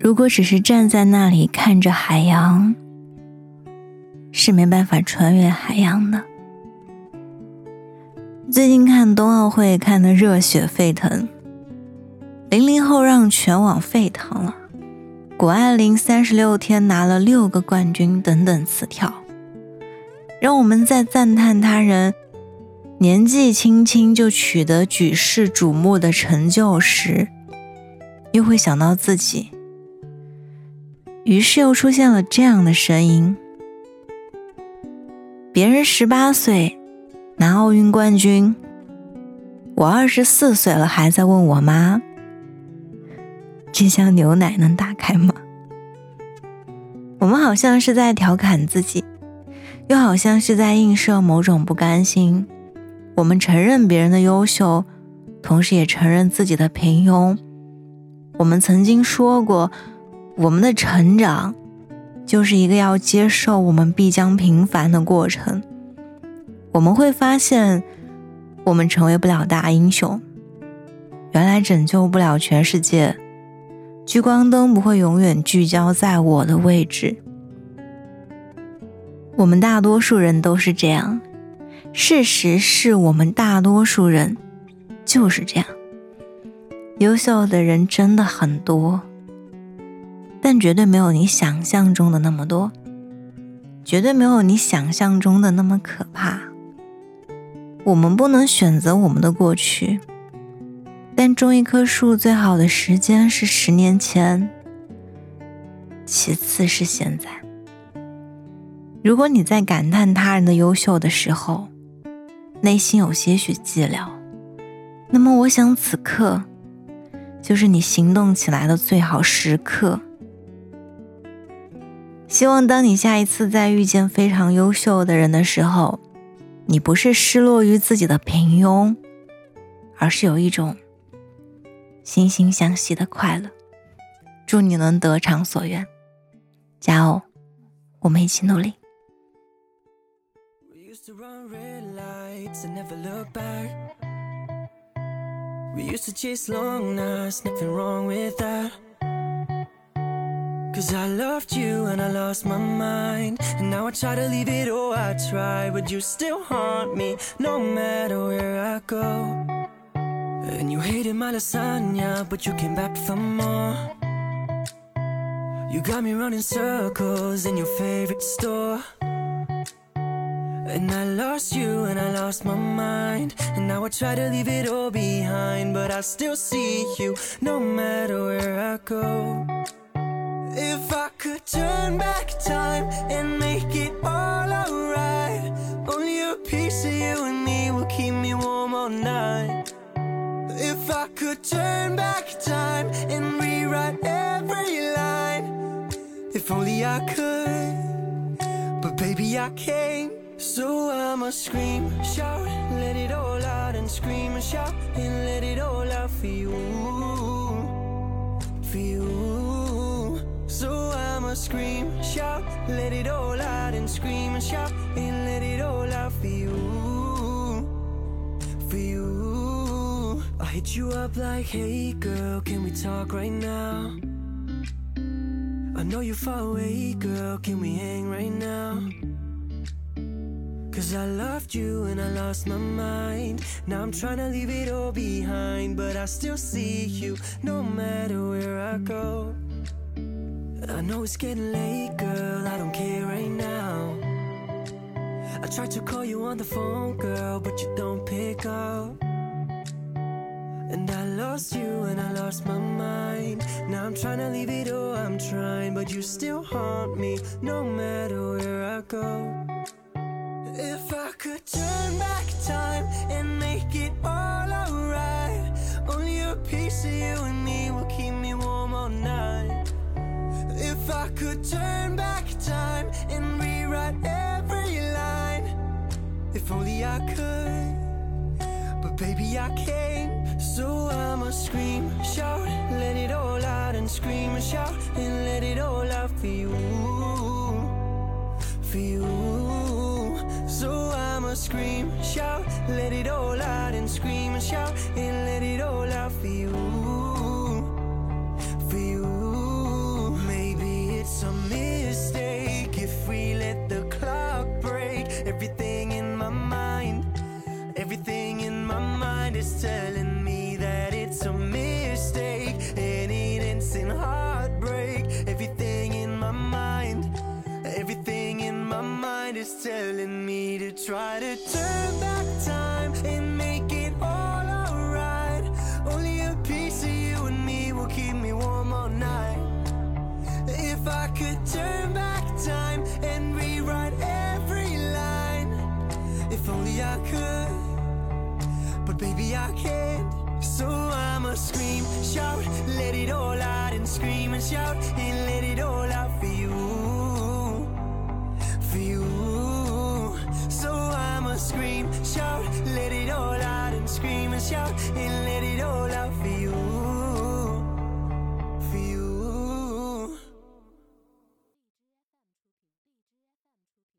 如果只是站在那里看着海洋，是没办法穿越海洋的。最近看冬奥会看得热血沸腾，零零后让全网沸腾了。谷爱凌三十六天拿了六个冠军等等词条，让我们在赞叹他人年纪轻轻就取得举世瞩目的成就时，又会想到自己。于是又出现了这样的声音：别人十八岁拿奥运冠军，我二十四岁了还在问我妈。这箱牛奶能打开吗？我们好像是在调侃自己，又好像是在映射某种不甘心。我们承认别人的优秀，同时也承认自己的平庸。我们曾经说过，我们的成长就是一个要接受我们必将平凡的过程。我们会发现，我们成为不了大英雄，原来拯救不了全世界。聚光灯不会永远聚焦在我的位置。我们大多数人都是这样，事实是我们大多数人就是这样。优秀的人真的很多，但绝对没有你想象中的那么多，绝对没有你想象中的那么可怕。我们不能选择我们的过去。但种一棵树最好的时间是十年前，其次是现在。如果你在感叹他人的优秀的时候，内心有些许寂寥，那么我想此刻就是你行动起来的最好时刻。希望当你下一次再遇见非常优秀的人的时候，你不是失落于自己的平庸，而是有一种。惺惺相惜的快乐，祝你能得偿所愿，加油！我们一起努力。And you hated my lasagna, but you came back for more. You got me running circles in your favorite store. And I lost you and I lost my mind. And now I try to leave it all behind, but I still see you no matter where I go. If I could turn back time and make it all alright, only a piece of you and me will keep me warm all night. If I could turn back time and rewrite every line If only I could. But baby I can't So I'ma scream, shout, let it all out And scream and shout and let it all out for you. For you So I'ma scream, shout, let it all out And scream and shout and let it all out for you for you. I'll hit you up like, hey girl, can we talk right now? I know you're far away, girl, can we hang right now? Cause I loved you and I lost my mind Now I'm trying to leave it all behind But I still see you no matter where I go I know it's getting late, girl, I don't care right now. I tried to call you on the phone, girl, but you don't pick up. And I lost you and I lost my mind. Now I'm trying to leave it all, I'm trying But you still haunt me, no matter where I go. If I could turn back time and make it all alright Only a piece of you and me will keep me warm all night If I could turn back time and rewrite every line. If only I could But baby I can't so I'ma scream, shout, let it all out and scream. And shout and let it all out for you, for you. So I'ma scream, shout, let it all out and scream. And shout and let it all out is telling me that it's a mistake, an innocent heartbreak. Everything in my mind, everything in my mind is telling me to try to turn back time and make it all alright. Only a piece of you and me will keep me warm all night. If I could turn So I'ma scream, shout, let it all out and scream and shout and let it all out for you, for you. So I'ma scream, shout, let it all out and scream and shout and